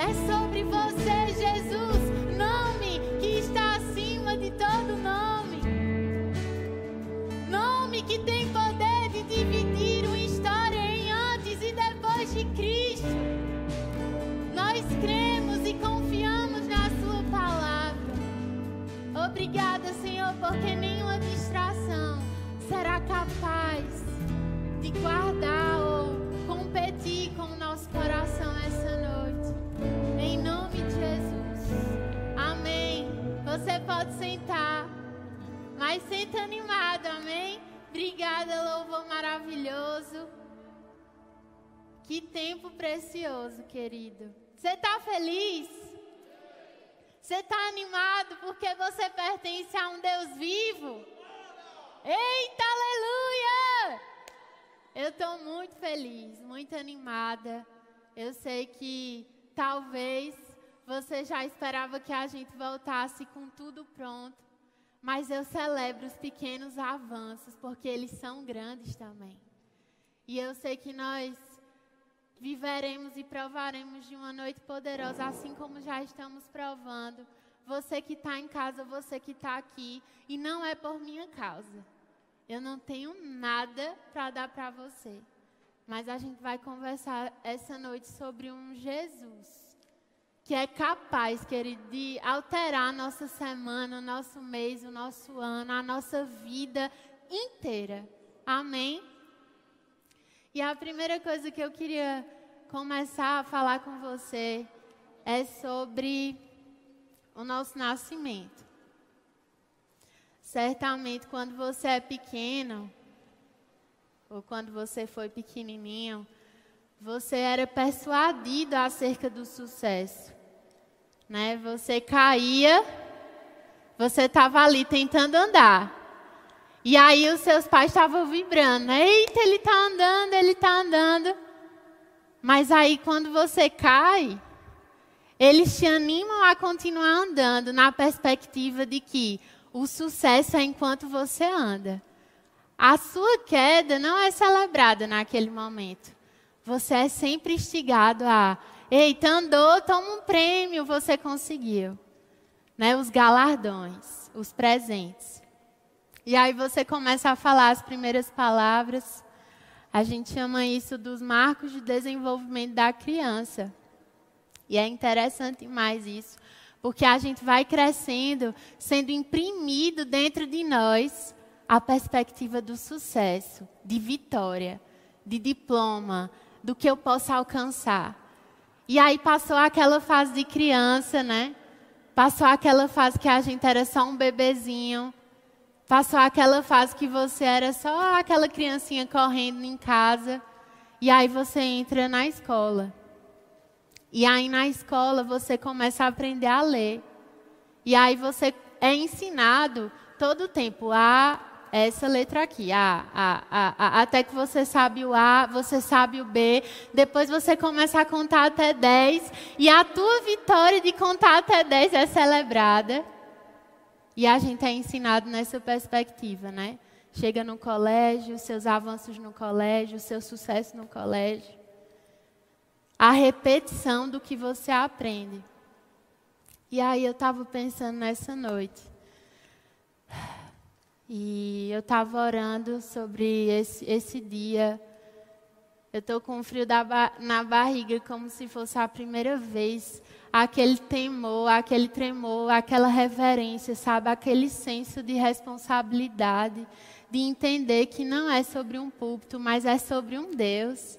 É sobre você, Jesus, nome que está acima de todo nome. Nome que tem poder de dividir uma história em antes e depois de Cristo. Nós cremos e confiamos na Sua palavra. Obrigada, Senhor, porque nenhuma distração será capaz de guardar ou competir com o nosso coração pode sentar. Mas senta animado, amém? Obrigada, louvor maravilhoso. Que tempo precioso, querido. Você está feliz? Você está animado porque você pertence a um Deus vivo? Eita, aleluia! Eu estou muito feliz, muito animada. Eu sei que talvez você já esperava que a gente voltasse com tudo pronto, mas eu celebro os pequenos avanços, porque eles são grandes também. E eu sei que nós viveremos e provaremos de uma noite poderosa, assim como já estamos provando. Você que está em casa, você que está aqui, e não é por minha causa. Eu não tenho nada para dar para você. Mas a gente vai conversar essa noite sobre um Jesus que é capaz, querido, de alterar a nossa semana, o nosso mês, o nosso ano, a nossa vida inteira. Amém? E a primeira coisa que eu queria começar a falar com você é sobre o nosso nascimento. Certamente, quando você é pequeno, ou quando você foi pequenininho, você era persuadido acerca do sucesso. Né? Você caía, você estava ali tentando andar. E aí os seus pais estavam vibrando. Eita, ele está andando, ele está andando. Mas aí quando você cai, eles te animam a continuar andando na perspectiva de que o sucesso é enquanto você anda. A sua queda não é celebrada naquele momento. Você é sempre instigado a, eita, andou, toma um prêmio, você conseguiu. Né? Os galardões, os presentes. E aí você começa a falar as primeiras palavras. A gente chama isso dos marcos de desenvolvimento da criança. E é interessante mais isso, porque a gente vai crescendo, sendo imprimido dentro de nós a perspectiva do sucesso, de vitória, de diploma, do que eu posso alcançar. E aí passou aquela fase de criança, né? Passou aquela fase que a gente era só um bebezinho. Passou aquela fase que você era só aquela criancinha correndo em casa. E aí você entra na escola. E aí na escola você começa a aprender a ler. E aí você é ensinado todo o tempo a essa letra aqui, a, a, a, a, até que você sabe o A, você sabe o B, depois você começa a contar até 10, e a tua vitória de contar até 10 é celebrada. E a gente é ensinado nessa perspectiva, né? Chega no colégio, seus avanços no colégio, seu sucesso no colégio a repetição do que você aprende. E aí eu estava pensando nessa noite. E eu estava orando sobre esse, esse dia. Eu estou com frio ba na barriga, como se fosse a primeira vez. Aquele temor, aquele tremor, aquela reverência, sabe? Aquele senso de responsabilidade, de entender que não é sobre um púlpito, mas é sobre um Deus.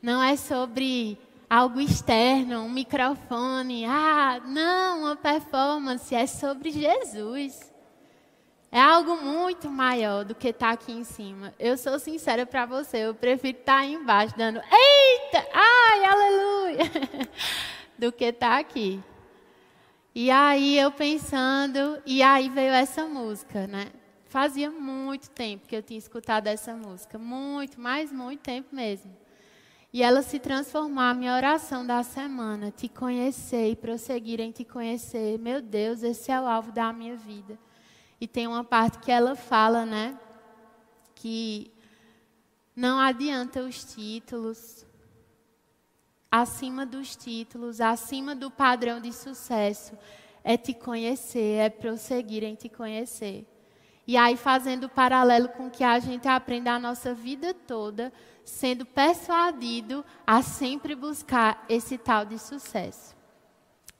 Não é sobre algo externo, um microfone. Ah, não, uma performance. É sobre Jesus. É algo muito maior do que estar tá aqui em cima. Eu sou sincera para você, eu prefiro estar tá aí embaixo dando eita, ai, aleluia, do que estar tá aqui. E aí eu pensando, e aí veio essa música, né? Fazia muito tempo que eu tinha escutado essa música, muito, mais muito tempo mesmo. E ela se transformar, a minha oração da semana, te conhecer e prosseguir em te conhecer. Meu Deus, esse é o alvo da minha vida. E tem uma parte que ela fala, né? Que não adianta os títulos, acima dos títulos, acima do padrão de sucesso, é te conhecer, é prosseguir em te conhecer. E aí, fazendo paralelo com que a gente aprende a nossa vida toda, sendo persuadido a sempre buscar esse tal de sucesso.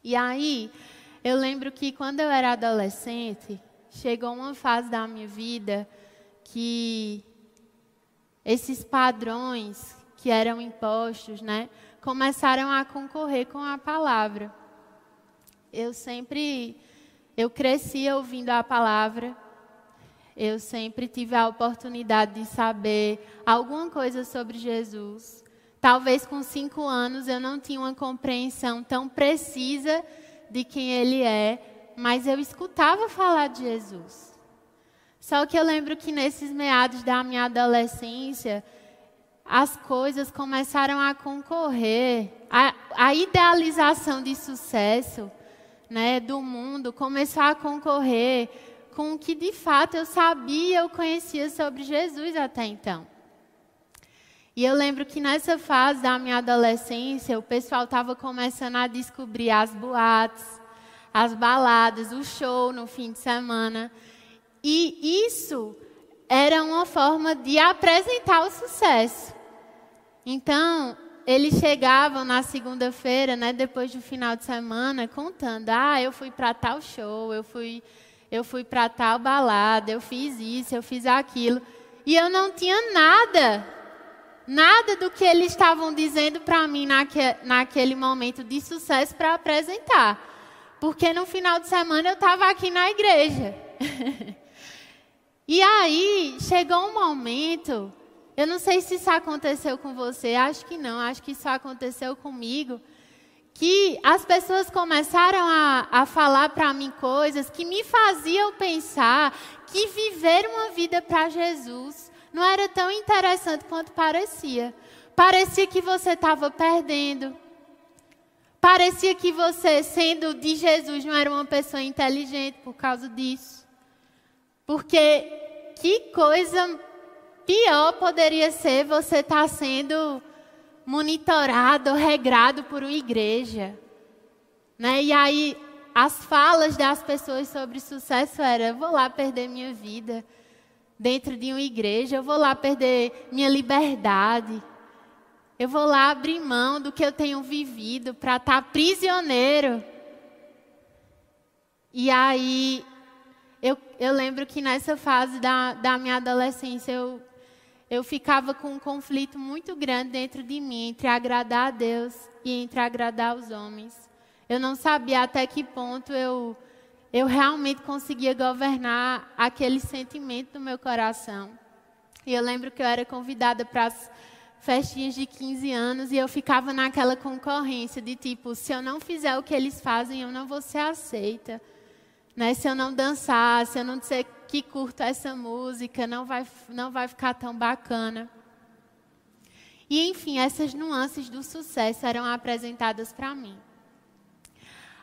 E aí, eu lembro que quando eu era adolescente, chegou uma fase da minha vida que esses padrões que eram impostos, né, começaram a concorrer com a palavra. Eu sempre eu cresci ouvindo a palavra. Eu sempre tive a oportunidade de saber alguma coisa sobre Jesus. Talvez com cinco anos eu não tinha uma compreensão tão precisa de quem Ele é, mas eu escutava falar de Jesus. Só que eu lembro que nesses meados da minha adolescência, as coisas começaram a concorrer, a, a idealização de sucesso né, do mundo começou a concorrer com o que de fato eu sabia, eu conhecia sobre Jesus até então. E eu lembro que nessa fase da minha adolescência, o pessoal estava começando a descobrir as boates, as baladas, o show no fim de semana. E isso era uma forma de apresentar o sucesso. Então, eles chegavam na segunda-feira, né, depois do final de semana, contando: "Ah, eu fui para tal show, eu fui eu fui para tal balada, eu fiz isso, eu fiz aquilo". E eu não tinha nada, nada do que eles estavam dizendo para mim naque, naquele momento de sucesso para apresentar. Porque no final de semana eu estava aqui na igreja. e aí chegou um momento eu não sei se isso aconteceu com você, acho que não, acho que isso aconteceu comigo. Que as pessoas começaram a, a falar para mim coisas que me faziam pensar que viver uma vida para Jesus não era tão interessante quanto parecia. Parecia que você estava perdendo. Parecia que você, sendo de Jesus, não era uma pessoa inteligente por causa disso. Porque que coisa Pior poderia ser você estar tá sendo monitorado, regrado por uma igreja. Né? E aí, as falas das pessoas sobre sucesso era: vou lá perder minha vida dentro de uma igreja, eu vou lá perder minha liberdade. Eu vou lá abrir mão do que eu tenho vivido para estar tá prisioneiro. E aí, eu, eu lembro que nessa fase da, da minha adolescência, eu eu ficava com um conflito muito grande dentro de mim entre agradar a Deus e entre agradar os homens. Eu não sabia até que ponto eu, eu realmente conseguia governar aquele sentimento do meu coração. E eu lembro que eu era convidada para festinhas de 15 anos e eu ficava naquela concorrência de tipo, se eu não fizer o que eles fazem, eu não vou ser aceita. Né? Se eu não dançar, se eu não disser que curto essa música, não vai, não vai ficar tão bacana. E, enfim, essas nuances do sucesso eram apresentadas para mim.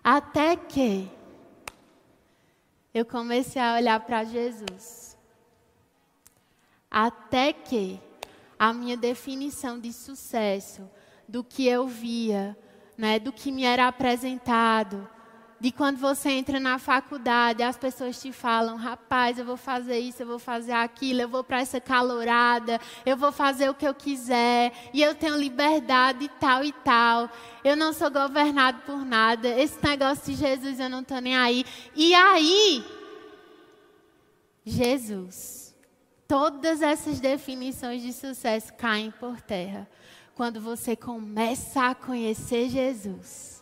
Até que eu comecei a olhar para Jesus. Até que a minha definição de sucesso, do que eu via, né, do que me era apresentado, de quando você entra na faculdade, as pessoas te falam: rapaz, eu vou fazer isso, eu vou fazer aquilo, eu vou para essa calorada, eu vou fazer o que eu quiser, e eu tenho liberdade e tal e tal. Eu não sou governado por nada. Esse negócio de Jesus eu não estou nem aí. E aí, Jesus, todas essas definições de sucesso caem por terra quando você começa a conhecer Jesus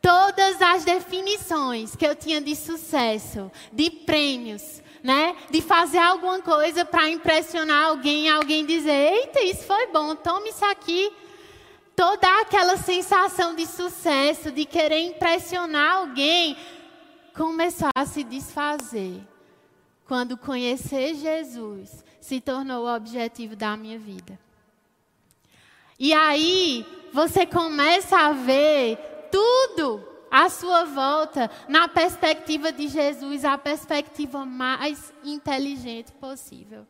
todas as definições que eu tinha de sucesso, de prêmios, né? De fazer alguma coisa para impressionar alguém, alguém dizer: "Eita, isso foi bom, tome isso aqui". Toda aquela sensação de sucesso, de querer impressionar alguém, começou a se desfazer quando conhecer Jesus se tornou o objetivo da minha vida. E aí, você começa a ver tudo à sua volta na perspectiva de Jesus, a perspectiva mais inteligente possível.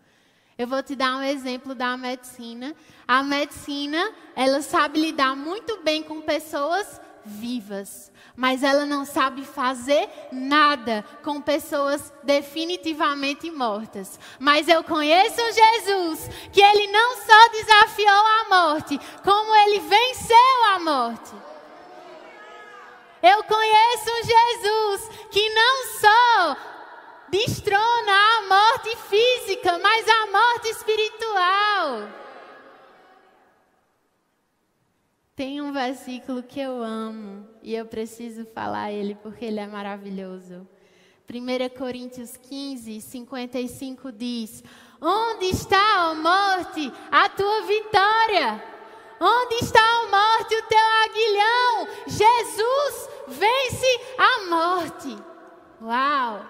Eu vou te dar um exemplo da medicina. A medicina, ela sabe lidar muito bem com pessoas vivas, mas ela não sabe fazer nada com pessoas definitivamente mortas. Mas eu conheço Jesus que ele não só desafiou a morte, como ele venceu a morte. Eu conheço Jesus que não só destrona a morte física, mas a morte espiritual. Tem um versículo que eu amo e eu preciso falar ele porque ele é maravilhoso. 1 Coríntios 15, 55 diz: Onde está, a morte, a tua vitória? Onde está, a morte, o teu aguilhão? Jesus vence a morte. Uau!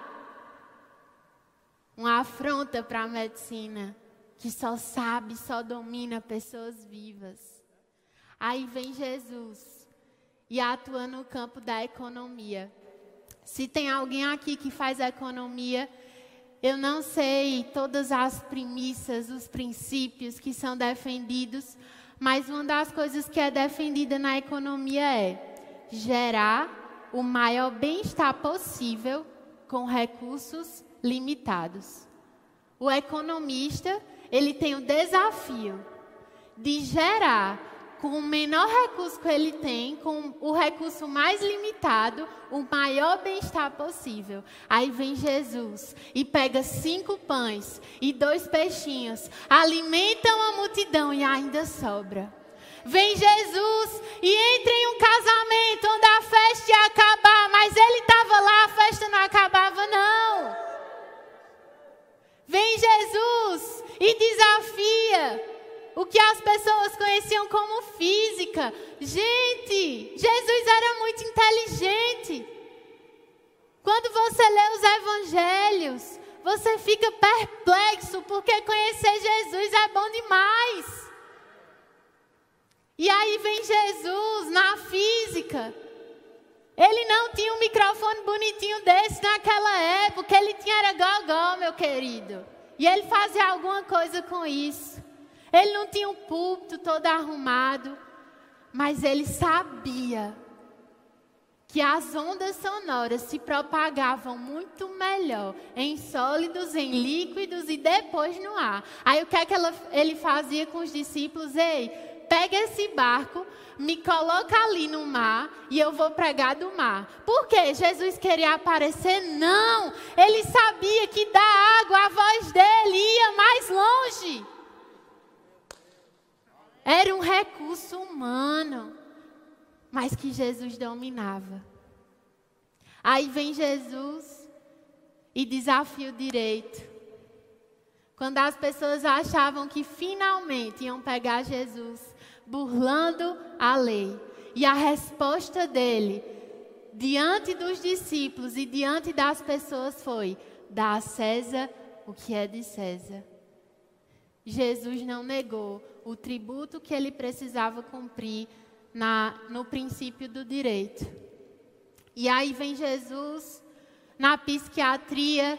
Uma afronta para a medicina que só sabe, só domina pessoas vivas. Aí vem Jesus e atua no campo da economia. Se tem alguém aqui que faz economia, eu não sei todas as premissas, os princípios que são defendidos, mas uma das coisas que é defendida na economia é gerar o maior bem-estar possível com recursos limitados. O economista, ele tem o desafio de gerar com o menor recurso que ele tem, com o recurso mais limitado, o maior bem-estar possível. Aí vem Jesus e pega cinco pães e dois peixinhos, alimentam a multidão e ainda sobra. Vem Jesus e entra em um casamento onde a festa ia acabar, mas ele estava lá, a festa não acabava, não. Vem Jesus e desafia o que as pessoas conheciam como física. Gente, Jesus era muito inteligente. Quando você lê os evangelhos, você fica perplexo, porque conhecer Jesus é bom demais. E aí vem Jesus na física. Ele não tinha um microfone bonitinho desse naquela época, ele tinha era gogó, meu querido. E ele fazia alguma coisa com isso. Ele não tinha um púlpito todo arrumado, mas ele sabia que as ondas sonoras se propagavam muito melhor em sólidos, em líquidos e depois no ar. Aí o que é que ela, ele fazia com os discípulos? Ei, pega esse barco, me coloca ali no mar e eu vou pregar do mar. Por quê? Jesus queria aparecer? Não! Ele sabia que da água a voz dele ia mais longe. Era um recurso humano, mas que Jesus dominava. Aí vem Jesus e desafia o direito. Quando as pessoas achavam que finalmente iam pegar Jesus, burlando a lei. E a resposta dele, diante dos discípulos e diante das pessoas, foi: dá a César o que é de César. Jesus não negou o tributo que ele precisava cumprir na, no princípio do direito. E aí vem Jesus na psiquiatria,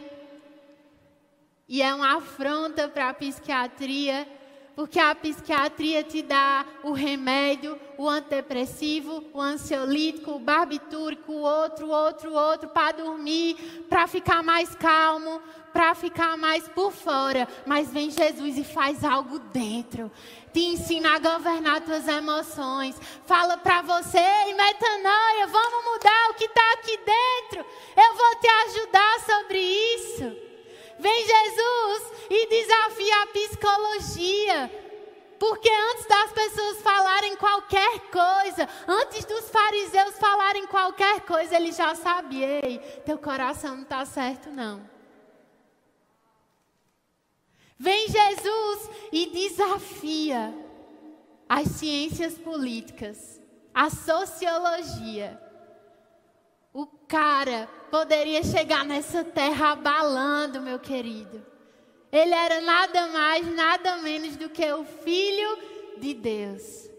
e é uma afronta para a psiquiatria, porque a psiquiatria te dá o remédio, o antidepressivo, o ansiolítico, o barbitúrico, o outro, outro, outro, para dormir, para ficar mais calmo, para ficar mais por fora, mas vem Jesus e faz algo dentro. Te ensina a governar tuas emoções. Fala para você, em metanoia, vamos mudar o que está aqui dentro. Eu vou te ajudar sobre isso. Vem Jesus e desafia a psicologia. Porque antes das pessoas falarem qualquer coisa, antes dos fariseus falarem qualquer coisa, ele já sabia: ei, teu coração não está certo, não. Vem Jesus e desafia as ciências políticas, a sociologia. O cara poderia chegar nessa terra abalando, meu querido. Ele era nada mais, nada menos do que o Filho de Deus.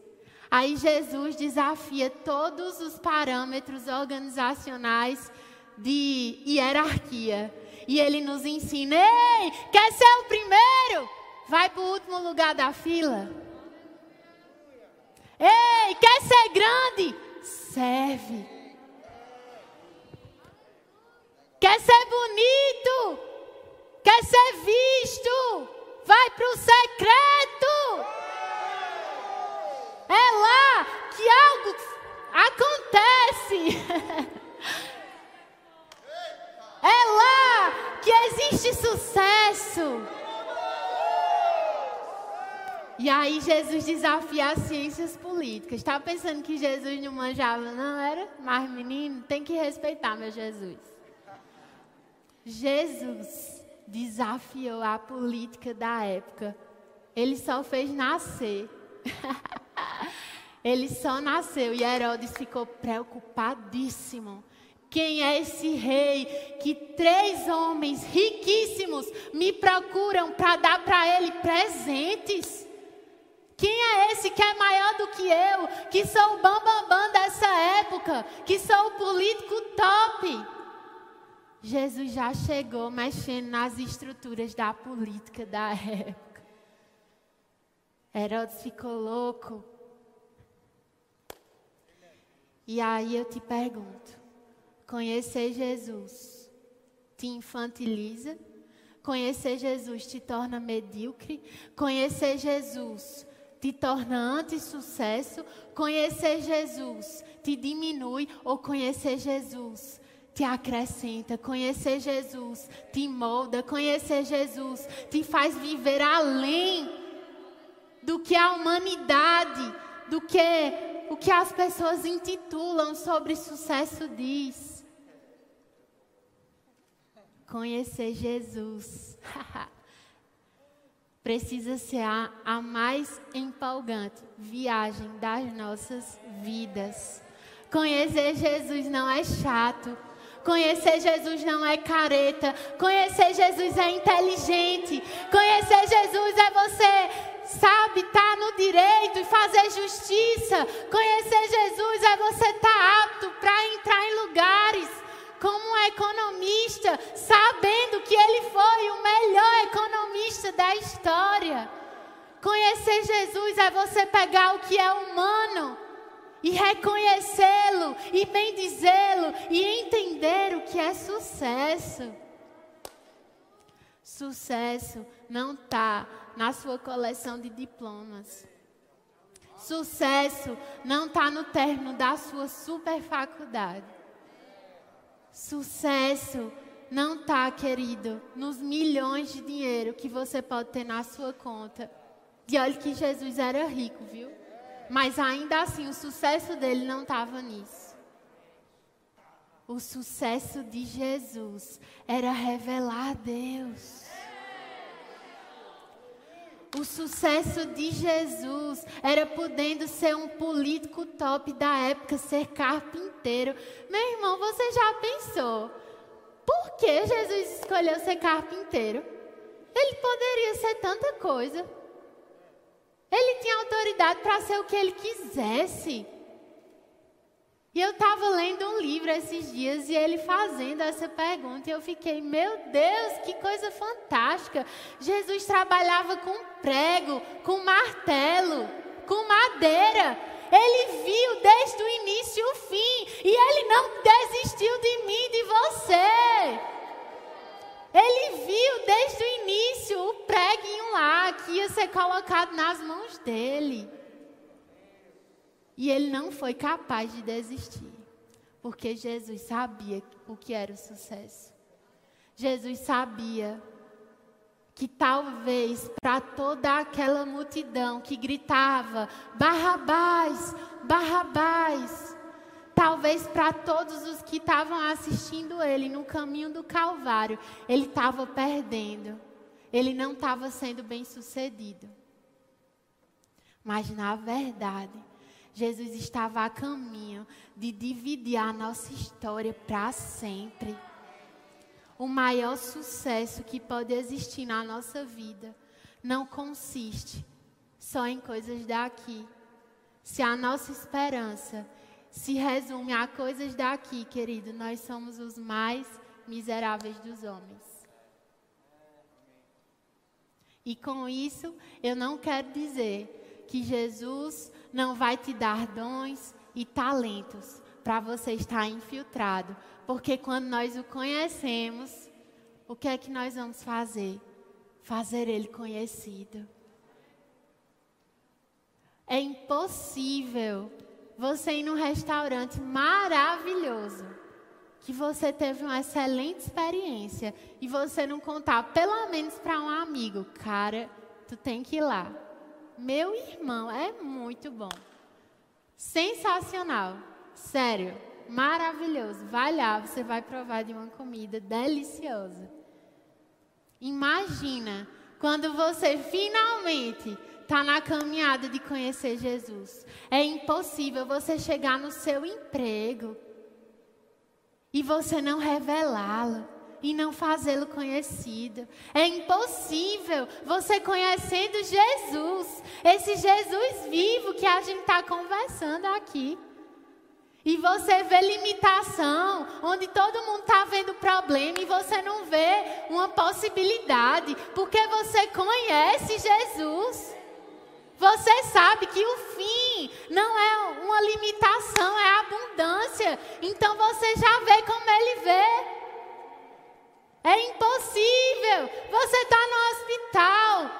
Aí Jesus desafia todos os parâmetros organizacionais de hierarquia e ele nos ensina: ei, quer ser o primeiro? Vai para o último lugar da fila. Ei, quer ser grande? Serve. Quer ser bonito? Quer ser visto? Vai para o secreto. É lá que algo acontece. É lá que existe sucesso. E aí Jesus desafia as ciências políticas. Estava pensando que Jesus não manjava, não era? Mas menino, tem que respeitar meu Jesus. Jesus desafiou a política da época. Ele só fez nascer. Ele só nasceu e Herodes ficou preocupadíssimo. Quem é esse rei que três homens riquíssimos me procuram para dar para ele presentes? Quem é esse que é maior do que eu, que sou o bambambam bam, bam dessa época, que sou o político top? Jesus já chegou mexendo nas estruturas da política da época. Herodes ficou louco. E aí eu te pergunto: conhecer Jesus te infantiliza? Conhecer Jesus te torna medíocre? Conhecer Jesus te torna anti-sucesso? Conhecer Jesus te diminui ou conhecer Jesus te acrescenta. Conhecer Jesus te molda. Conhecer Jesus te faz viver além do que a humanidade, do que o que as pessoas intitulam sobre sucesso diz. Conhecer Jesus. Precisa ser a, a mais empolgante viagem das nossas vidas. Conhecer Jesus não é chato. Conhecer Jesus não é careta. Conhecer Jesus é inteligente. Conhecer Jesus é você, sabe, estar tá no direito e fazer justiça. Conhecer Jesus é você estar tá apto para entrar em lugares como um economista, sabendo que ele foi o melhor economista da história. Conhecer Jesus é você pegar o que é humano e reconhecê-lo, e bendizê-lo, e entender o que é sucesso. Sucesso não está na sua coleção de diplomas. Sucesso não está no término da sua super faculdade. Sucesso não está, querido, nos milhões de dinheiro que você pode ter na sua conta. E olha que Jesus era rico, viu? Mas ainda assim, o sucesso dele não estava nisso. O sucesso de Jesus era revelar Deus. O sucesso de Jesus era podendo ser um político top da época, ser carpinteiro. Meu irmão, você já pensou? Por que Jesus escolheu ser carpinteiro? Ele poderia ser tanta coisa. Ele tinha autoridade para ser o que ele quisesse. E eu estava lendo um livro esses dias e ele fazendo essa pergunta. E eu fiquei, meu Deus, que coisa fantástica. Jesus trabalhava com prego, com martelo, com madeira. Ele viu desde o início o fim. E ele não desistiu de mim, de você. Ele viu desde o início o preguinho lá que ia ser colocado nas mãos dele. E ele não foi capaz de desistir, porque Jesus sabia o que era o sucesso. Jesus sabia que talvez para toda aquela multidão que gritava: Barrabás, Barrabás, Talvez para todos os que estavam assistindo ele no caminho do Calvário, ele estava perdendo. Ele não estava sendo bem sucedido. Mas na verdade, Jesus estava a caminho de dividir a nossa história para sempre. O maior sucesso que pode existir na nossa vida não consiste só em coisas daqui. Se a nossa esperança se resume a coisas daqui, querido. Nós somos os mais miseráveis dos homens. E com isso, eu não quero dizer que Jesus não vai te dar dons e talentos para você estar infiltrado, porque quando nós o conhecemos, o que é que nós vamos fazer? Fazer ele conhecido. É impossível você ir num restaurante maravilhoso, que você teve uma excelente experiência e você não contar pelo menos para um amigo, cara, tu tem que ir lá. Meu irmão, é muito bom. Sensacional. Sério, maravilhoso. Vai lá, você vai provar de uma comida deliciosa. Imagina quando você finalmente está na caminhada de conhecer Jesus. É impossível você chegar no seu emprego e você não revelá-lo e não fazê-lo conhecido. É impossível você conhecendo Jesus, esse Jesus vivo que a gente está conversando aqui. E você vê limitação, onde todo mundo está vendo problema e você não vê uma possibilidade, porque você conhece Jesus. Você sabe que o fim não é uma limitação, é abundância. Então você já vê como ele vê. É impossível. Você está no hospital,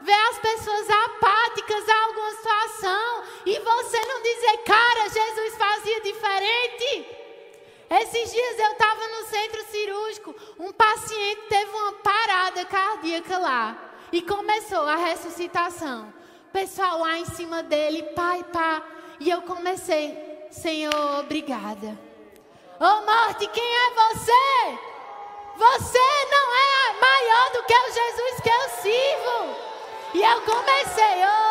vê as pessoas apáticas a alguma situação e você não dizer, cara, Jesus fazia diferente. Esses dias eu estava no centro cirúrgico, um paciente teve uma parada cardíaca lá e começou a ressuscitação pessoal lá em cima dele, pai, pá. E eu comecei, Senhor, obrigada. Ô oh, morte, quem é você? Você não é maior do que o Jesus que eu sirvo. E eu comecei, oh,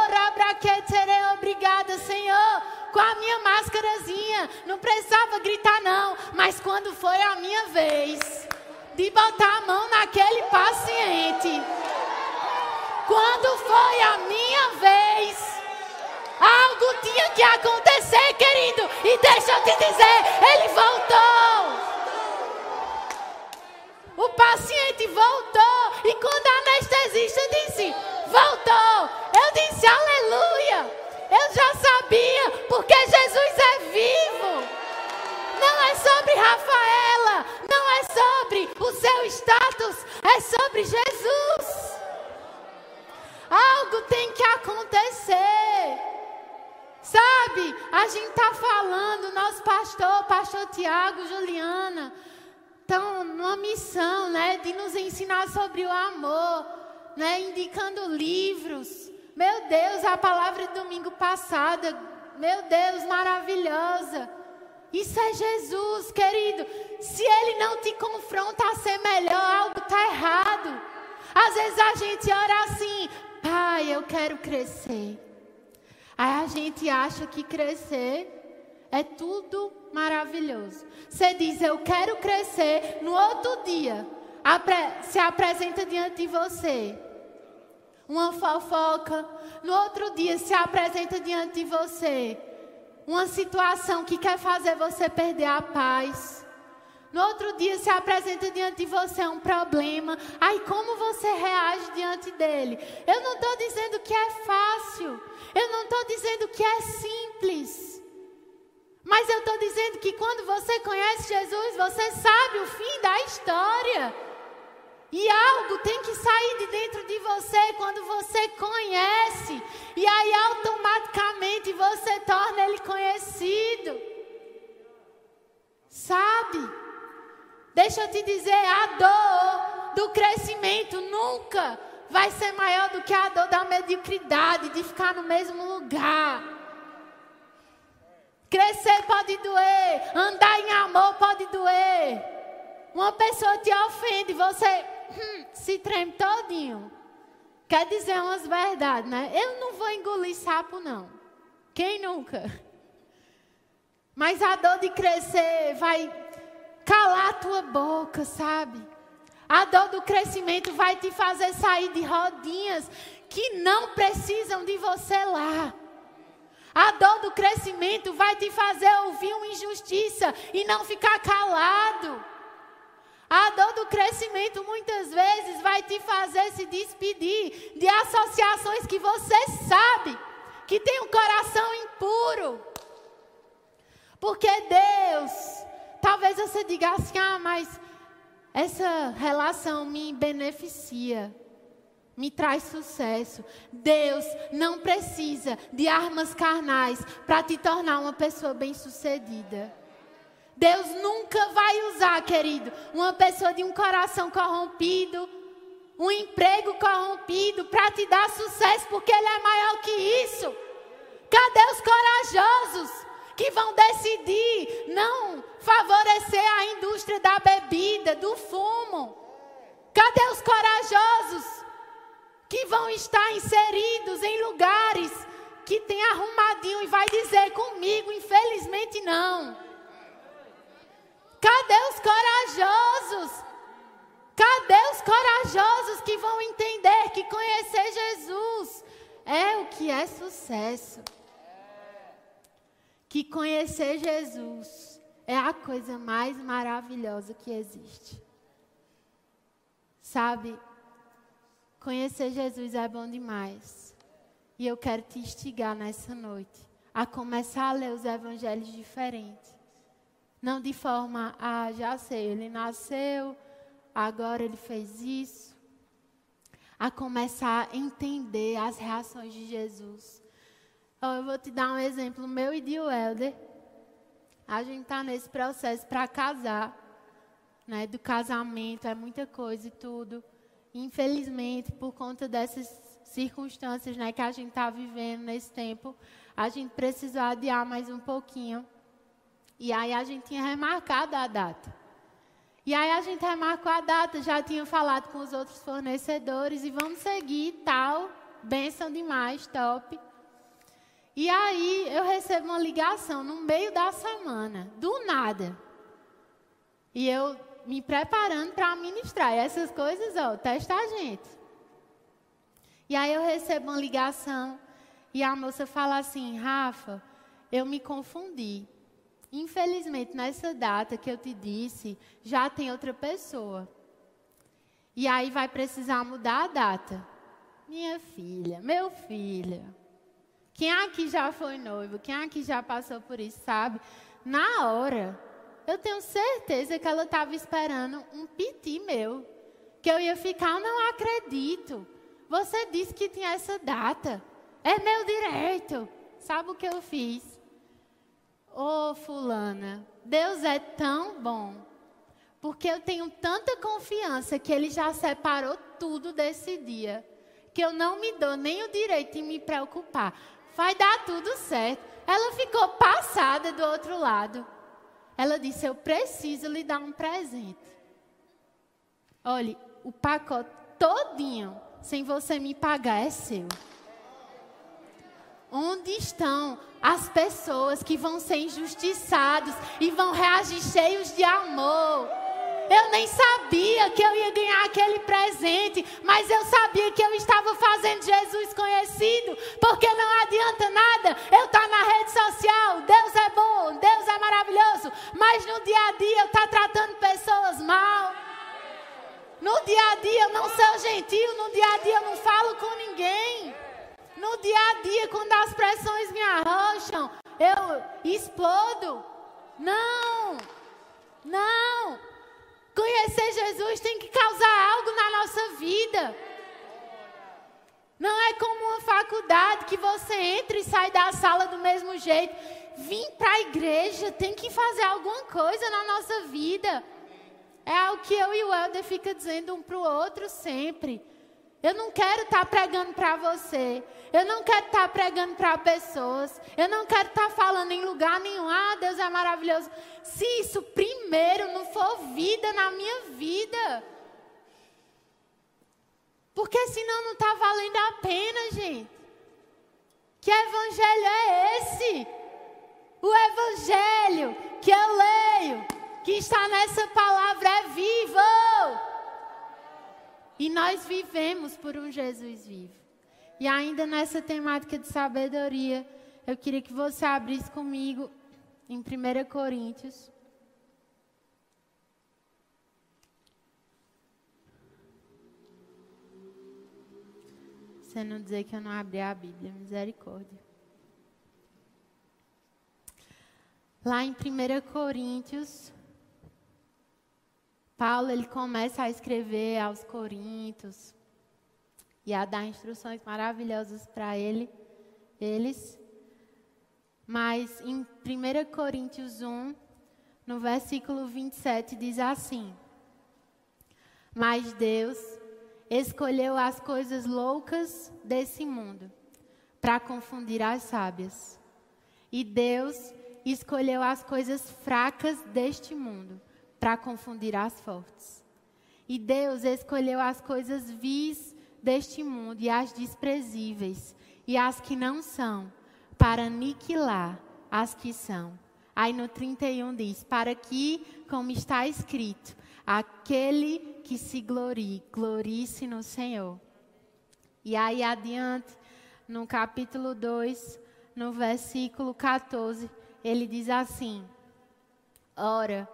obrigada, Senhor, com a minha máscarazinha. Não precisava gritar, não. Mas quando foi a minha vez de botar a mão naquele paciente. Quando foi a minha vez, algo tinha que acontecer, querido. E deixa eu te dizer, ele voltou. O paciente voltou. E quando a anestesista disse, voltou, eu disse, aleluia. Eu já sabia, porque Jesus é vivo. Não é sobre Rafaela, não é sobre o seu status, é sobre Jesus. Algo tem que acontecer. Sabe, a gente está falando, nosso pastor, pastor Tiago, Juliana, estão numa missão, né, de nos ensinar sobre o amor, né, indicando livros. Meu Deus, a palavra de domingo passada, meu Deus, maravilhosa. Isso é Jesus, querido. Se ele não te confronta a ser melhor, algo está errado. Às vezes a gente ora assim, Pai, eu quero crescer. Aí a gente acha que crescer é tudo maravilhoso. Você diz, eu quero crescer, no outro dia se apresenta diante de você uma fofoca, no outro dia se apresenta diante de você uma situação que quer fazer você perder a paz. No outro dia se apresenta diante de você um problema. Aí como você reage diante dele? Eu não estou dizendo que é fácil. Eu não estou dizendo que é simples. Mas eu estou dizendo que quando você conhece Jesus, você sabe o fim da história. E algo tem que sair de dentro de você quando você conhece. E aí automaticamente você torna ele conhecido. Sabe? Deixa eu te dizer, a dor do crescimento nunca vai ser maior do que a dor da mediocridade, de ficar no mesmo lugar. Crescer pode doer, andar em amor pode doer. Uma pessoa te ofende, você hum, se treme todinho. Quer dizer umas verdades, né? Eu não vou engolir sapo, não. Quem nunca? Mas a dor de crescer vai calar a tua boca, sabe? A dor do crescimento vai te fazer sair de rodinhas que não precisam de você lá. A dor do crescimento vai te fazer ouvir uma injustiça e não ficar calado. A dor do crescimento muitas vezes vai te fazer se despedir de associações que você sabe que tem um coração impuro. Porque Deus, talvez você diga assim: ah, mas essa relação me beneficia me traz sucesso. Deus não precisa de armas carnais para te tornar uma pessoa bem-sucedida. Deus nunca vai usar, querido, uma pessoa de um coração corrompido, um emprego corrompido para te dar sucesso, porque Ele é maior que isso. Cadê os corajosos que vão decidir não favorecer a indústria da bebida, do fumo? Cadê os corajosos que vão estar inseridos em lugares que tem arrumadinho e vai dizer comigo, infelizmente não. Cadê os corajosos? Cadê os corajosos que vão entender que conhecer Jesus é o que é sucesso? Que conhecer Jesus é a coisa mais maravilhosa que existe. Sabe, Conhecer Jesus é bom demais. E eu quero te instigar nessa noite a começar a ler os evangelhos diferentes. Não de forma, ah, já sei, ele nasceu, agora ele fez isso. A começar a entender as reações de Jesus. Eu vou te dar um exemplo meu e de Welder. A gente está nesse processo para casar. Né, do casamento, é muita coisa e tudo. Infelizmente, por conta dessas circunstâncias né, que a gente está vivendo nesse tempo, a gente precisou adiar mais um pouquinho. E aí a gente tinha remarcado a data. E aí a gente remarcou a data, já tinha falado com os outros fornecedores e vamos seguir tal. Benção demais, top. E aí eu recebo uma ligação no meio da semana, do nada. E eu me preparando para ministrar. E essas coisas, ó, testa a gente. E aí eu recebo uma ligação e a moça fala assim: Rafa, eu me confundi. Infelizmente, nessa data que eu te disse, já tem outra pessoa. E aí vai precisar mudar a data. Minha filha, meu filho. Quem aqui já foi noivo? Quem aqui já passou por isso, sabe? Na hora, eu tenho certeza que ela estava esperando um piti meu. Que eu ia ficar, não acredito. Você disse que tinha essa data. É meu direito. Sabe o que eu fiz? Ô, oh, fulana, Deus é tão bom. Porque eu tenho tanta confiança que Ele já separou tudo desse dia. Que eu não me dou nem o direito de me preocupar. Vai dar tudo certo. Ela ficou passada do outro lado. Ela disse: Eu preciso lhe dar um presente. Olhe, o pacote todinho, sem você me pagar, é seu. Onde estão as pessoas que vão ser injustiçados e vão reagir cheios de amor? Eu nem sabia que eu ia ganhar aquele presente, mas eu sabia que eu estava fazendo Jesus conhecido, porque não adianta nada eu estar tá na rede social, Deus é bom, Deus é maravilhoso, mas no dia a dia eu estar tá tratando pessoas mal. No dia a dia eu não sou gentil, no dia a dia eu não falo com ninguém. No dia a dia, quando as pressões me arrocham, eu explodo. Não, não. Conhecer Jesus tem que causar algo na nossa vida. Não é como uma faculdade que você entra e sai da sala do mesmo jeito. Vim para a igreja tem que fazer alguma coisa na nossa vida. É algo que eu e o Helder fica dizendo um para o outro sempre. Eu não quero estar tá pregando para você. Eu não quero estar tá pregando para pessoas. Eu não quero estar tá falando em lugar nenhum. Ah, Deus é maravilhoso. Se isso primeiro não for vida na minha vida. Porque senão não está valendo a pena, gente. Que evangelho é esse? O evangelho que eu leio, que está nessa palavra, é vivo. E nós vivemos por um Jesus vivo. E ainda nessa temática de sabedoria, eu queria que você abrisse comigo em 1 Coríntios. Você não dizer que eu não abri a Bíblia, misericórdia. Lá em 1 Coríntios, Paulo ele começa a escrever aos Coríntios, e a dar instruções maravilhosas para ele, eles. Mas em 1 Coríntios 1, no versículo 27, diz assim: Mas Deus escolheu as coisas loucas desse mundo para confundir as sábias. E Deus escolheu as coisas fracas deste mundo para confundir as fortes. E Deus escolheu as coisas vis deste mundo e as desprezíveis e as que não são, para aniquilar as que são. Aí no 31 diz: Para que, como está escrito, aquele que se glorie, glorie-se no Senhor. E aí adiante, no capítulo 2, no versículo 14, ele diz assim: Ora,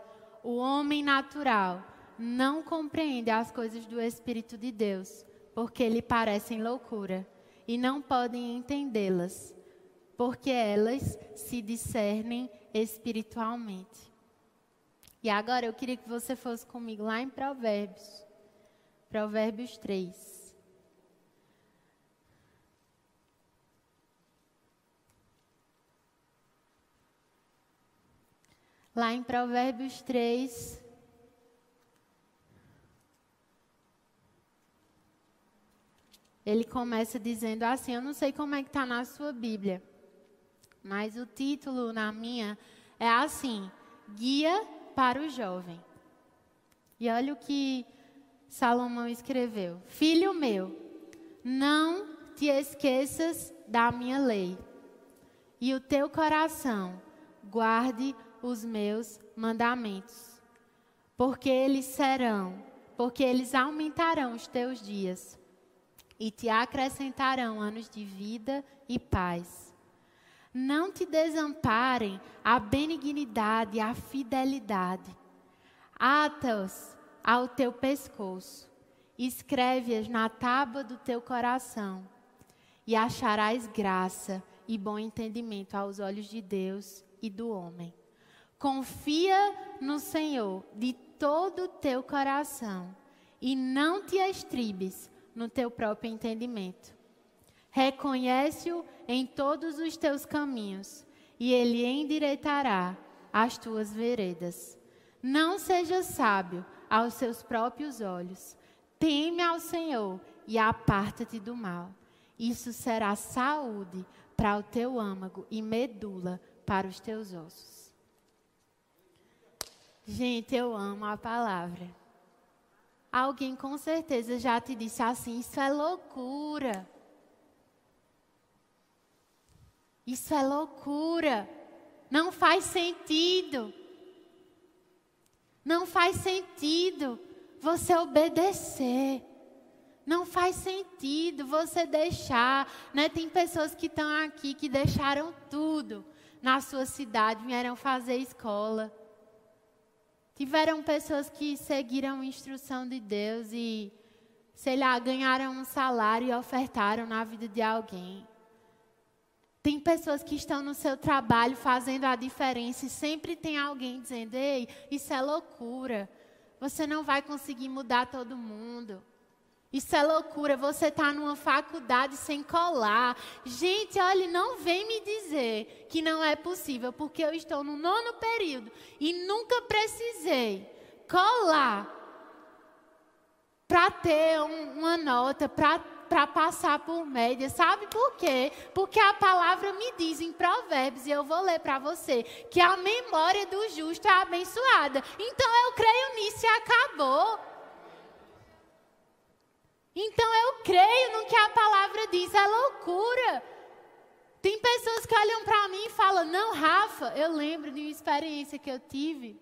o homem natural não compreende as coisas do Espírito de Deus, porque lhe parecem loucura, e não podem entendê-las, porque elas se discernem espiritualmente. E agora eu queria que você fosse comigo lá em Provérbios, Provérbios 3. Lá em Provérbios 3, ele começa dizendo assim: Eu não sei como é que está na sua Bíblia, mas o título na minha é assim: Guia para o Jovem. E olha o que Salomão escreveu: Filho meu, não te esqueças da minha lei, e o teu coração guarde os meus mandamentos, porque eles serão, porque eles aumentarão os teus dias e te acrescentarão anos de vida e paz. Não te desamparem a benignidade e a fidelidade. Ata-os ao teu pescoço, escreve-as na tábua do teu coração, e acharás graça e bom entendimento aos olhos de Deus e do homem. Confia no Senhor de todo o teu coração e não te estribes no teu próprio entendimento. Reconhece-o em todos os teus caminhos e ele endireitará as tuas veredas. Não seja sábio aos seus próprios olhos. Teme ao Senhor e aparta-te do mal. Isso será saúde para o teu âmago e medula para os teus ossos. Gente, eu amo a palavra. Alguém com certeza já te disse assim: isso é loucura. Isso é loucura. Não faz sentido. Não faz sentido você obedecer. Não faz sentido você deixar, né? Tem pessoas que estão aqui que deixaram tudo na sua cidade, vieram fazer escola. Tiveram pessoas que seguiram a instrução de Deus e, sei lá, ganharam um salário e ofertaram na vida de alguém. Tem pessoas que estão no seu trabalho fazendo a diferença e sempre tem alguém dizendo: ei, isso é loucura. Você não vai conseguir mudar todo mundo. Isso é loucura. Você está numa faculdade sem colar. Gente, olha, não vem me dizer que não é possível, porque eu estou no nono período e nunca precisei colar para ter um, uma nota, para passar por média. Sabe por quê? Porque a palavra me diz em Provérbios, e eu vou ler para você, que a memória do justo é abençoada. Então eu creio nisso e acabou. Então eu creio no que a palavra diz, é loucura. Tem pessoas que olham para mim e falam: Não, Rafa, eu lembro de uma experiência que eu tive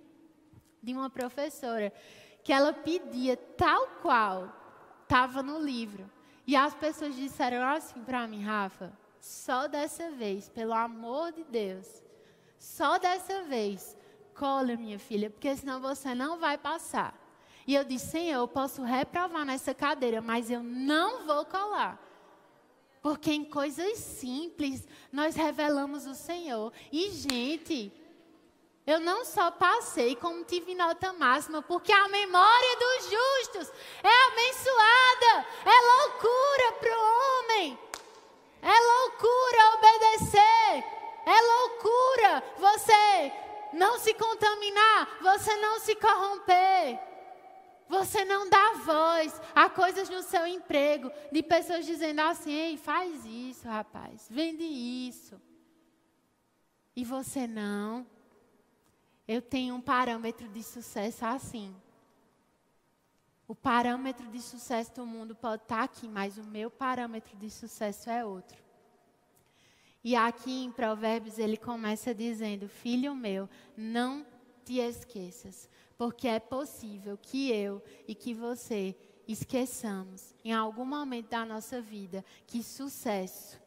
de uma professora que ela pedia tal qual estava no livro. E as pessoas disseram assim para mim: Rafa, só dessa vez, pelo amor de Deus, só dessa vez, cola, minha filha, porque senão você não vai passar. E eu disse: Senhor, eu posso reprovar nessa cadeira, mas eu não vou colar. Porque em coisas simples nós revelamos o Senhor. E, gente, eu não só passei, como tive nota máxima, porque a memória dos justos é abençoada. É loucura para o homem. É loucura obedecer. É loucura você não se contaminar, você não se corromper. Você não dá voz a coisas no seu emprego de pessoas dizendo assim: ei, faz isso, rapaz, vende isso. E você não. Eu tenho um parâmetro de sucesso assim. O parâmetro de sucesso do mundo pode estar aqui, mas o meu parâmetro de sucesso é outro. E aqui em Provérbios ele começa dizendo: Filho meu, não te esqueças porque é possível que eu e que você esqueçamos em algum momento da nossa vida que sucesso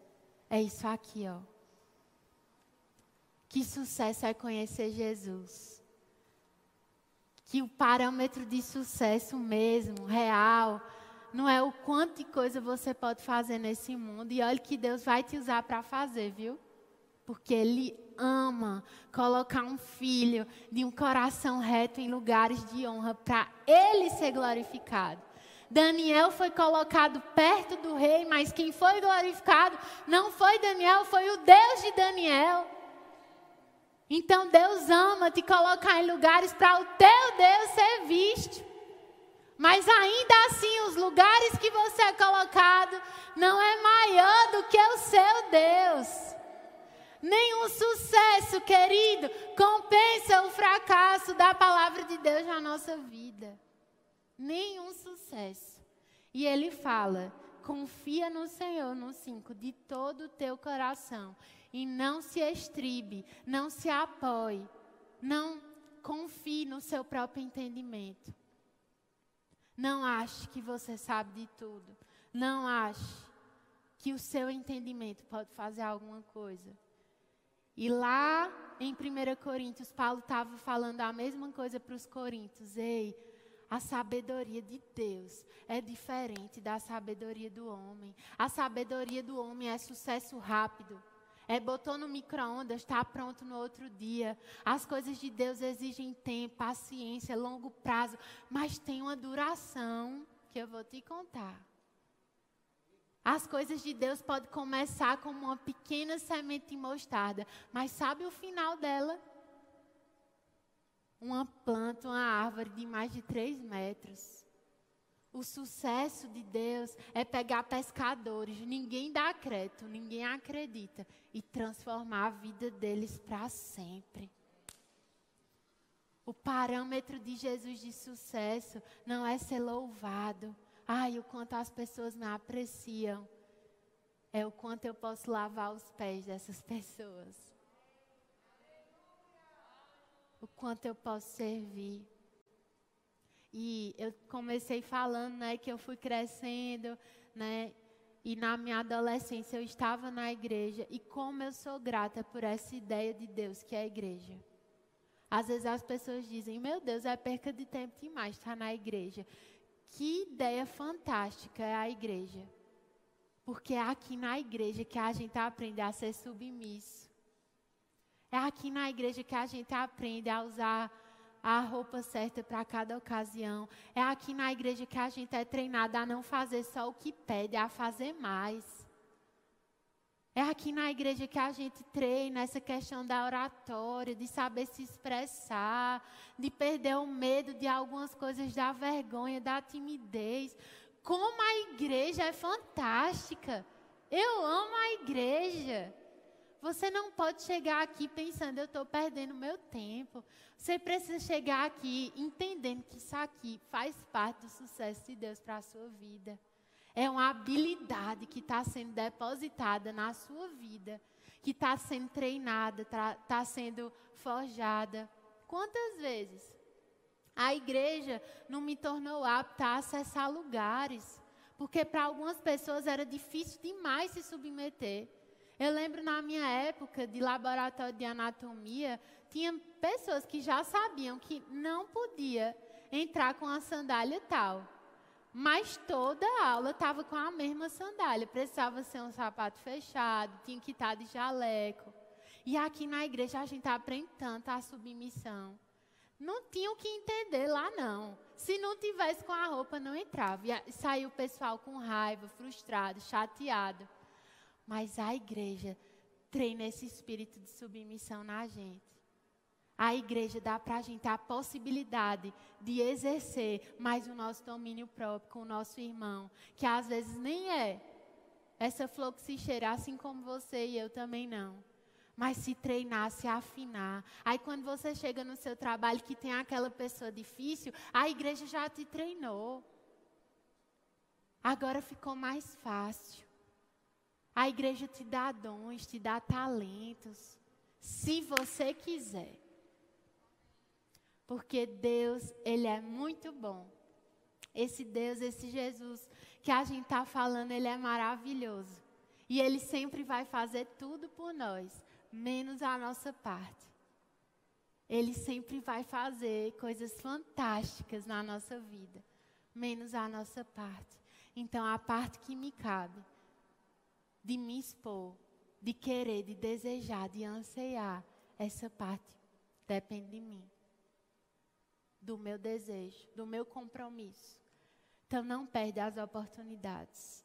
é isso aqui, ó. Que sucesso é conhecer Jesus. Que o parâmetro de sucesso mesmo, real, não é o quanto de coisa você pode fazer nesse mundo. E olha que Deus vai te usar para fazer, viu? Porque Ele ama colocar um filho de um coração reto em lugares de honra para ele ser glorificado. Daniel foi colocado perto do rei, mas quem foi glorificado não foi Daniel, foi o Deus de Daniel. Então Deus ama te colocar em lugares para o teu Deus ser visto. Mas ainda assim, os lugares que você é colocado não é maior do que o seu Deus. Nenhum sucesso, querido, compensa o fracasso da palavra de Deus na nossa vida. Nenhum sucesso. E ele fala: confia no Senhor, no 5, de todo o teu coração. E não se estribe, não se apoie, não confie no seu próprio entendimento. Não ache que você sabe de tudo. Não ache que o seu entendimento pode fazer alguma coisa. E lá em 1 Coríntios, Paulo estava falando a mesma coisa para os coríntios. Ei, a sabedoria de Deus é diferente da sabedoria do homem. A sabedoria do homem é sucesso rápido. É botou no micro-ondas, está pronto no outro dia. As coisas de Deus exigem tempo, paciência, longo prazo, mas tem uma duração que eu vou te contar. As coisas de Deus podem começar como uma pequena semente de mostarda, mas sabe o final dela? Uma planta, uma árvore de mais de três metros. O sucesso de Deus é pegar pescadores, ninguém dá crédito, ninguém acredita, e transformar a vida deles para sempre. O parâmetro de Jesus de sucesso não é ser louvado, Ai, o quanto as pessoas me apreciam. É o quanto eu posso lavar os pés dessas pessoas. O quanto eu posso servir. E eu comecei falando, né, que eu fui crescendo, né, e na minha adolescência eu estava na igreja e como eu sou grata por essa ideia de Deus que é a igreja. Às vezes as pessoas dizem: "Meu Deus, é perca de tempo demais estar na igreja". Que ideia fantástica é a igreja. Porque é aqui na igreja que a gente aprende a ser submisso. É aqui na igreja que a gente aprende a usar a roupa certa para cada ocasião. É aqui na igreja que a gente é treinado a não fazer só o que pede, a fazer mais. É aqui na igreja que a gente treina essa questão da oratória, de saber se expressar, de perder o medo de algumas coisas, da vergonha, da timidez. Como a igreja é fantástica. Eu amo a igreja. Você não pode chegar aqui pensando, eu estou perdendo meu tempo. Você precisa chegar aqui entendendo que isso aqui faz parte do sucesso de Deus para a sua vida. É uma habilidade que está sendo depositada na sua vida, que está sendo treinada, está tá sendo forjada. Quantas vezes a igreja não me tornou apta a acessar lugares? Porque para algumas pessoas era difícil demais se submeter. Eu lembro na minha época de laboratório de anatomia, tinha pessoas que já sabiam que não podia entrar com a sandália tal. Mas toda aula estava com a mesma sandália. Precisava ser um sapato fechado, tinha que estar de jaleco. E aqui na igreja a gente aprende tanto a submissão. Não tinha o que entender lá, não. Se não tivesse com a roupa, não entrava. E saiu o pessoal com raiva, frustrado, chateado. Mas a igreja treina esse espírito de submissão na gente. A igreja dá para a gente a possibilidade de exercer mais o nosso domínio próprio com o nosso irmão, que às vezes nem é essa flor que se cheira, assim como você e eu também não. Mas se treinar, se afinar. Aí quando você chega no seu trabalho que tem aquela pessoa difícil, a igreja já te treinou. Agora ficou mais fácil. A igreja te dá dons, te dá talentos. Se você quiser. Porque Deus, Ele é muito bom. Esse Deus, esse Jesus que a gente está falando, Ele é maravilhoso. E Ele sempre vai fazer tudo por nós, menos a nossa parte. Ele sempre vai fazer coisas fantásticas na nossa vida, menos a nossa parte. Então, a parte que me cabe, de me expor, de querer, de desejar, de anseiar, essa parte depende de mim do meu desejo, do meu compromisso. Então não perde as oportunidades.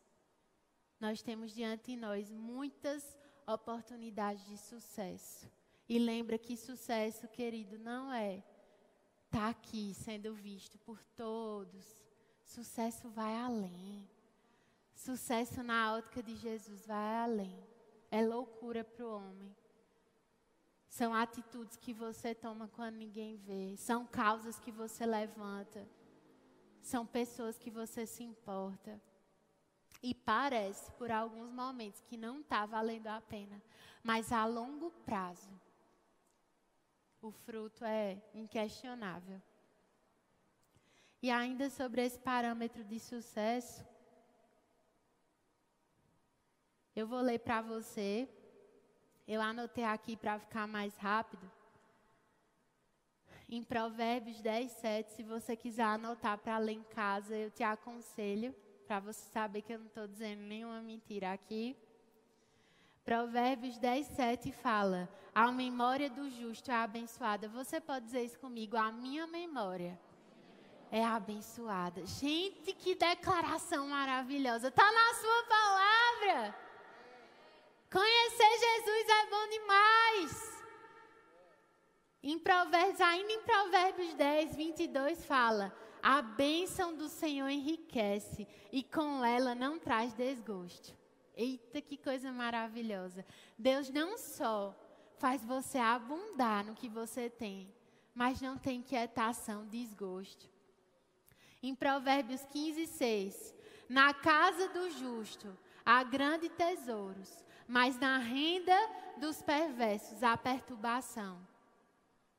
Nós temos diante de nós muitas oportunidades de sucesso. E lembra que sucesso, querido, não é estar tá aqui sendo visto por todos. Sucesso vai além. Sucesso na ótica de Jesus vai além. É loucura para o homem. São atitudes que você toma quando ninguém vê. São causas que você levanta. São pessoas que você se importa. E parece, por alguns momentos, que não está valendo a pena. Mas a longo prazo, o fruto é inquestionável. E ainda sobre esse parâmetro de sucesso, eu vou ler para você eu anotei aqui para ficar mais rápido. Em Provérbios 10, 7, se você quiser anotar para ler em casa, eu te aconselho, para você saber que eu não estou dizendo nenhuma mentira aqui. Provérbios 10, 7 fala: A memória do justo é abençoada. Você pode dizer isso comigo? A minha memória é abençoada. Gente, que declaração maravilhosa! Está na sua palavra. Conhecer Jesus é bom demais. Em Provérbios, ainda em Provérbios 10, 22 fala: A bênção do Senhor enriquece e com ela não traz desgosto. Eita, que coisa maravilhosa. Deus não só faz você abundar no que você tem, mas não tem quietação, desgosto. Em Provérbios 15, 6, na casa do justo há grandes tesouros, mas na renda dos perversos há perturbação.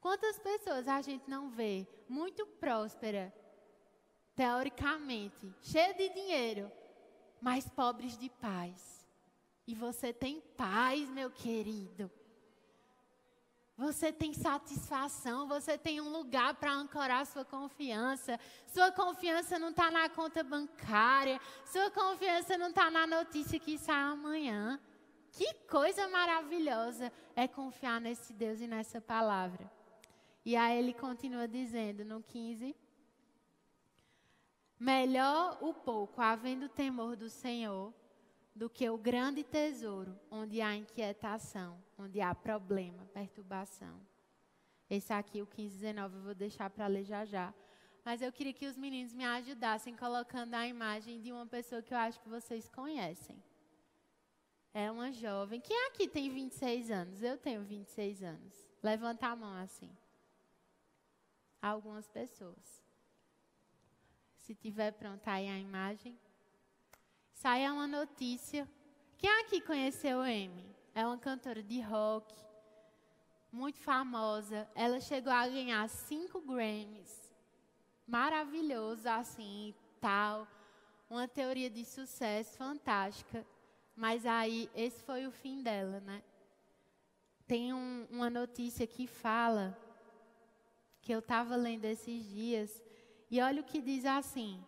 Quantas pessoas a gente não vê muito próspera, teoricamente, cheia de dinheiro, mas pobres de paz? E você tem paz, meu querido. Você tem satisfação, você tem um lugar para ancorar sua confiança. Sua confiança não está na conta bancária, sua confiança não está na notícia que sai amanhã. Que coisa maravilhosa é confiar nesse Deus e nessa palavra. E aí ele continua dizendo no 15: Melhor o pouco, havendo temor do Senhor, do que o grande tesouro, onde há inquietação, onde há problema, perturbação. Esse aqui, o 15, 19, eu vou deixar para ler já já. Mas eu queria que os meninos me ajudassem colocando a imagem de uma pessoa que eu acho que vocês conhecem. É uma jovem. Quem aqui tem 26 anos? Eu tenho 26 anos. Levanta a mão assim. Algumas pessoas. Se tiver pronta aí a imagem saia uma notícia. Quem aqui conheceu Amy? É uma cantora de rock, muito famosa. Ela chegou a ganhar cinco Grammys. Maravilhoso, assim, tal. Uma teoria de sucesso fantástica. Mas aí, esse foi o fim dela, né? Tem um, uma notícia que fala, que eu estava lendo esses dias, e olha o que diz assim: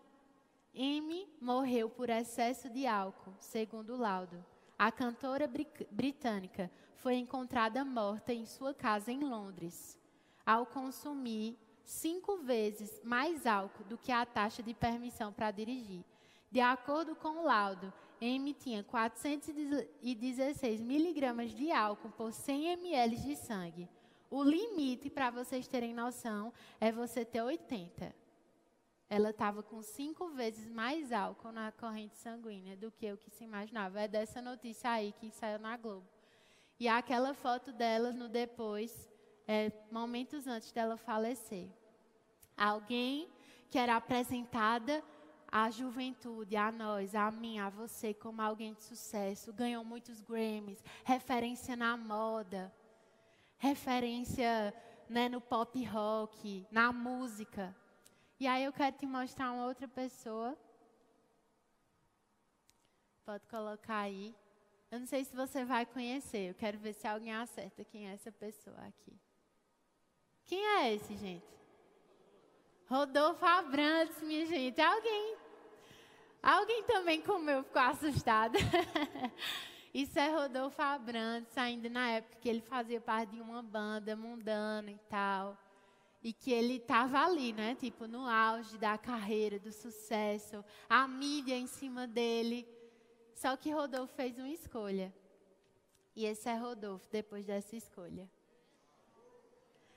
M morreu por excesso de álcool, segundo o laudo. A cantora britânica foi encontrada morta em sua casa em Londres, ao consumir cinco vezes mais álcool do que a taxa de permissão para dirigir. De acordo com o laudo, M tinha 416 miligramas de álcool por 100 ml de sangue. O limite, para vocês terem noção, é você ter 80. Ela estava com cinco vezes mais álcool na corrente sanguínea do que o que se imaginava. É dessa notícia aí que saiu na Globo. E aquela foto dela no depois, é, momentos antes dela falecer. Alguém que era apresentada à juventude, a nós, a mim, a você, como alguém de sucesso, ganhou muitos Grammys, referência na moda, referência né, no pop rock, na música. E aí eu quero te mostrar uma outra pessoa. Pode colocar aí. Eu não sei se você vai conhecer. Eu quero ver se alguém acerta quem é essa pessoa aqui. Quem é esse, gente? Rodolfo Abrantes, minha gente. Alguém? Alguém também como eu ficou assustada? Isso é Rodolfo Abrantes, ainda na época que ele fazia parte de uma banda mundana e tal e que ele estava ali, né? Tipo, no auge da carreira, do sucesso, a mídia em cima dele. Só que Rodolfo fez uma escolha. E esse é Rodolfo depois dessa escolha.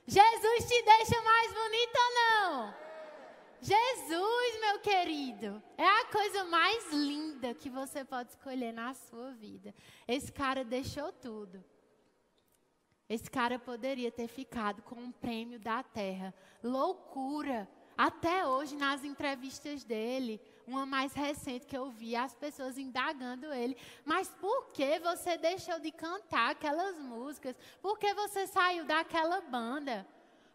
Jesus te deixa mais bonita ou não? Jesus, meu querido, é a coisa mais linda que você pode escolher na sua vida. Esse cara deixou tudo. Esse cara poderia ter ficado com um prêmio da terra. Loucura! Até hoje, nas entrevistas dele, uma mais recente que eu vi, as pessoas indagando ele. Mas por que você deixou de cantar aquelas músicas? Por que você saiu daquela banda?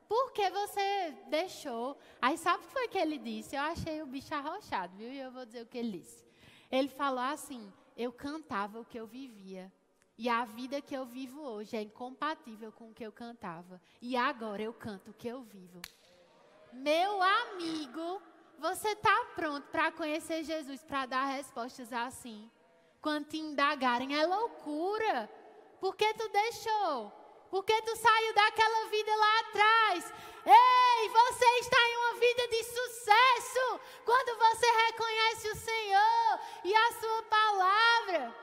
Por que você deixou? Aí sabe o que foi que ele disse? Eu achei o bicho arrochado, viu? E eu vou dizer o que ele disse. Ele falou assim: eu cantava o que eu vivia. E a vida que eu vivo hoje é incompatível com o que eu cantava. E agora eu canto o que eu vivo. Meu amigo, você está pronto para conhecer Jesus, para dar respostas assim? Quando te indagarem, é loucura. Por que tu deixou? Por que tu saiu daquela vida lá atrás? Ei, você está em uma vida de sucesso quando você reconhece o Senhor e a sua palavra.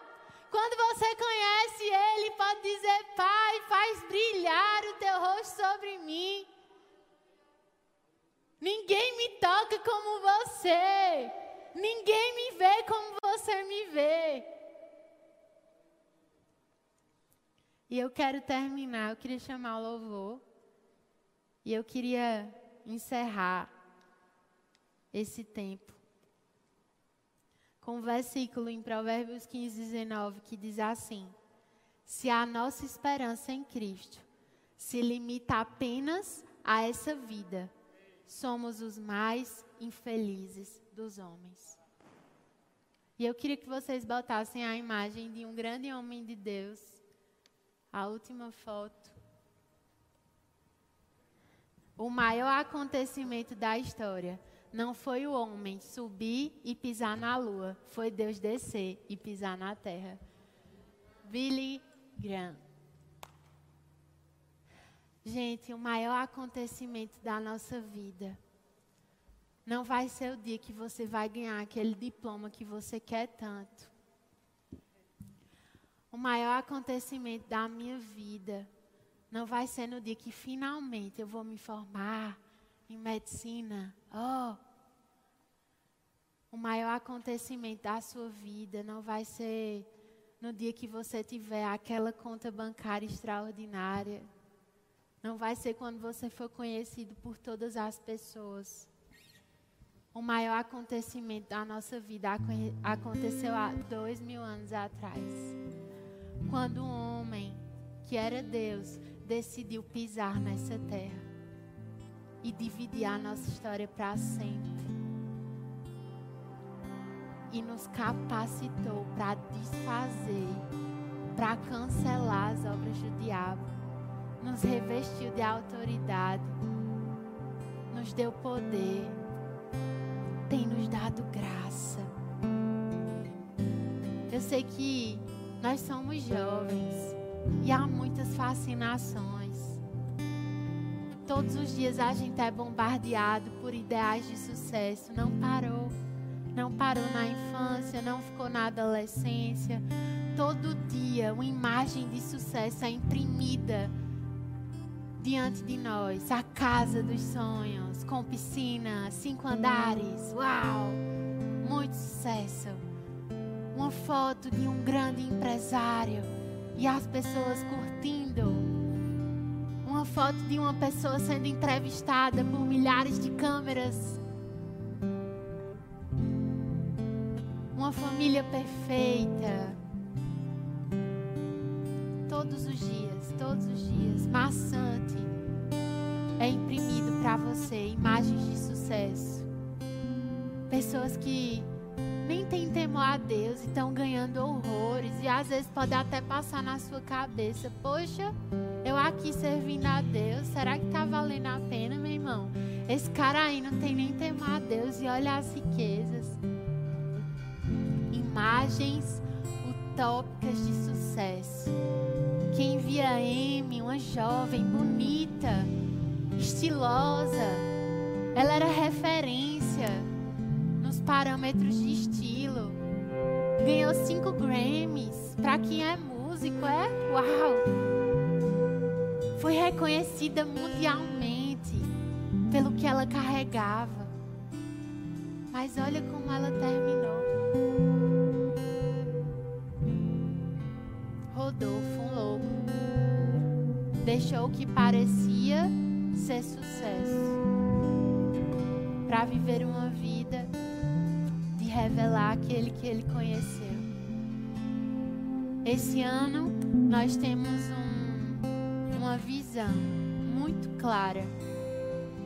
Quando você conhece Ele, pode dizer: Pai, faz brilhar o teu rosto sobre mim. Ninguém me toca como você. Ninguém me vê como você me vê. E eu quero terminar, eu queria chamar o louvor. E eu queria encerrar esse tempo com um versículo em Provérbios 15, 19, que diz assim: Se a nossa esperança em Cristo se limita apenas a essa vida, somos os mais infelizes dos homens. E eu queria que vocês botassem a imagem de um grande homem de Deus, a última foto. O maior acontecimento da história não foi o homem subir e pisar na lua, foi Deus descer e pisar na terra. Billy Graham. Gente, o maior acontecimento da nossa vida não vai ser o dia que você vai ganhar aquele diploma que você quer tanto. O maior acontecimento da minha vida não vai ser no dia que finalmente eu vou me formar em medicina. Oh, o maior acontecimento da sua vida não vai ser no dia que você tiver aquela conta bancária extraordinária. Não vai ser quando você for conhecido por todas as pessoas. O maior acontecimento da nossa vida aconteceu há dois mil anos atrás. Quando um homem, que era Deus, decidiu pisar nessa terra e dividir a nossa história para sempre. E nos capacitou para desfazer, para cancelar as obras do diabo. Nos revestiu de autoridade, nos deu poder, tem nos dado graça. Eu sei que nós somos jovens e há muitas fascinações. Todos os dias a gente é bombardeado por ideais de sucesso. Não parou. Não parou na infância, não ficou na adolescência. Todo dia uma imagem de sucesso é imprimida diante de nós. A casa dos sonhos, com piscina, cinco andares. Uau! Muito sucesso. Uma foto de um grande empresário e as pessoas curtindo. Uma foto de uma pessoa sendo entrevistada por milhares de câmeras. Uma família perfeita. Todos os dias, todos os dias, maçante é imprimido para você imagens de sucesso. Pessoas que nem têm temor a Deus e estão ganhando horrores. E às vezes pode até passar na sua cabeça: Poxa, eu aqui servindo a Deus, será que está valendo a pena, meu irmão? Esse cara aí não tem nem temor a Deus e olha as riquezas. Imagens utópicas de sucesso. Quem via M, uma jovem bonita, estilosa. Ela era referência nos parâmetros de estilo. Ganhou cinco Grammys. Para quem é músico, é uau! Foi reconhecida mundialmente pelo que ela carregava. Mas olha como ela terminou. Rodolfo, deixou o que parecia ser sucesso para viver uma vida de revelar aquele que ele conheceu. Esse ano nós temos um, uma visão muito clara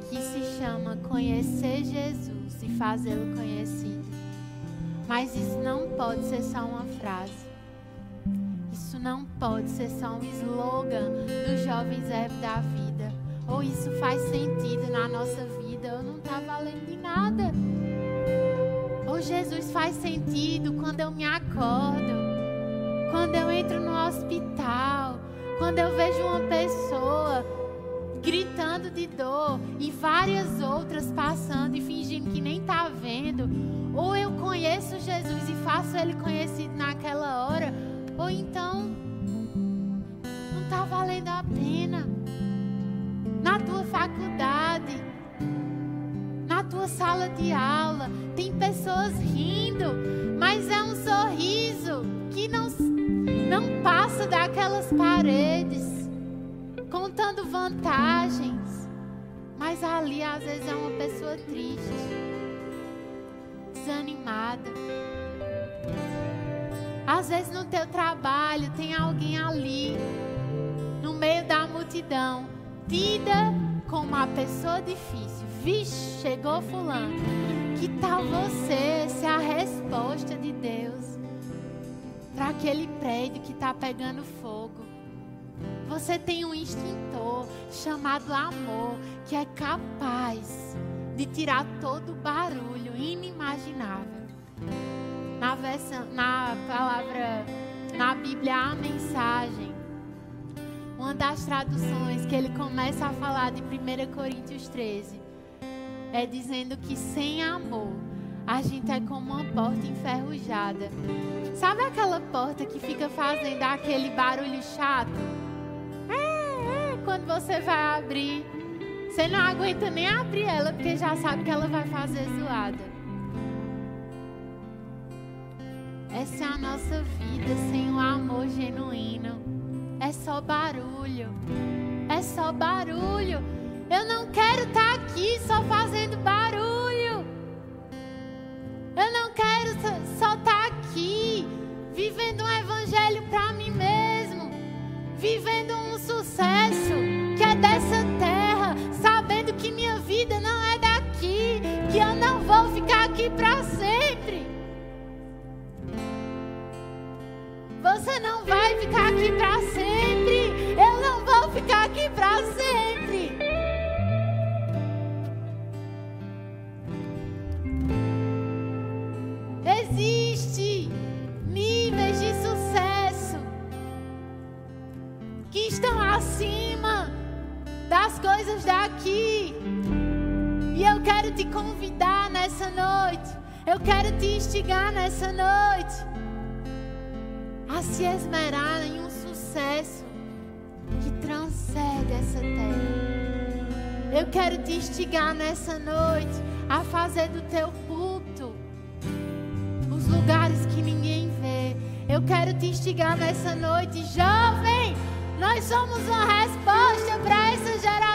que se chama conhecer Jesus e fazê-lo conhecido. Mas isso não pode ser só uma frase. Não pode ser só um slogan dos jovens ervos da vida. Ou isso faz sentido na nossa vida, ou não está valendo de nada. Ou Jesus faz sentido quando eu me acordo, quando eu entro no hospital, quando eu vejo uma pessoa gritando de dor e várias outras passando e fingindo que nem está vendo. Ou eu conheço Jesus e faço ele conhecido naquela hora, ou então não está valendo a pena na tua faculdade, na tua sala de aula, tem pessoas rindo, mas é um sorriso que não, não passa daquelas paredes, contando vantagens. Mas ali às vezes é uma pessoa triste, desanimada. Às vezes no teu trabalho tem alguém ali, no meio da multidão, tida como uma pessoa difícil. Vixe, chegou fulano. Que tal você ser a resposta de Deus para aquele prédio que está pegando fogo? Você tem um extintor chamado amor que é capaz de tirar todo o barulho inimaginável. Na, versão, na palavra, na Bíblia, a mensagem uma das traduções que ele começa a falar de 1 Coríntios 13 é dizendo que sem amor a gente é como uma porta enferrujada. Sabe aquela porta que fica fazendo aquele barulho chato? É, é, quando você vai abrir, você não aguenta nem abrir ela porque já sabe que ela vai fazer zoada. Essa é a nossa vida sem o amor genuíno. É só barulho. É só barulho. Eu não quero estar tá aqui só fazendo barulho. Eu não quero só estar tá aqui vivendo um evangelho para mim mesmo, vivendo um vai ficar aqui para sempre. Eu não vou ficar aqui para sempre. Existe níveis de sucesso que estão acima das coisas daqui. E eu quero te convidar nessa noite. Eu quero te instigar nessa noite a se esmerar em um sucesso que transcende essa terra. Eu quero te instigar nessa noite a fazer do teu culto os lugares que ninguém vê. Eu quero te instigar nessa noite, jovem. Nós somos uma resposta para essa geração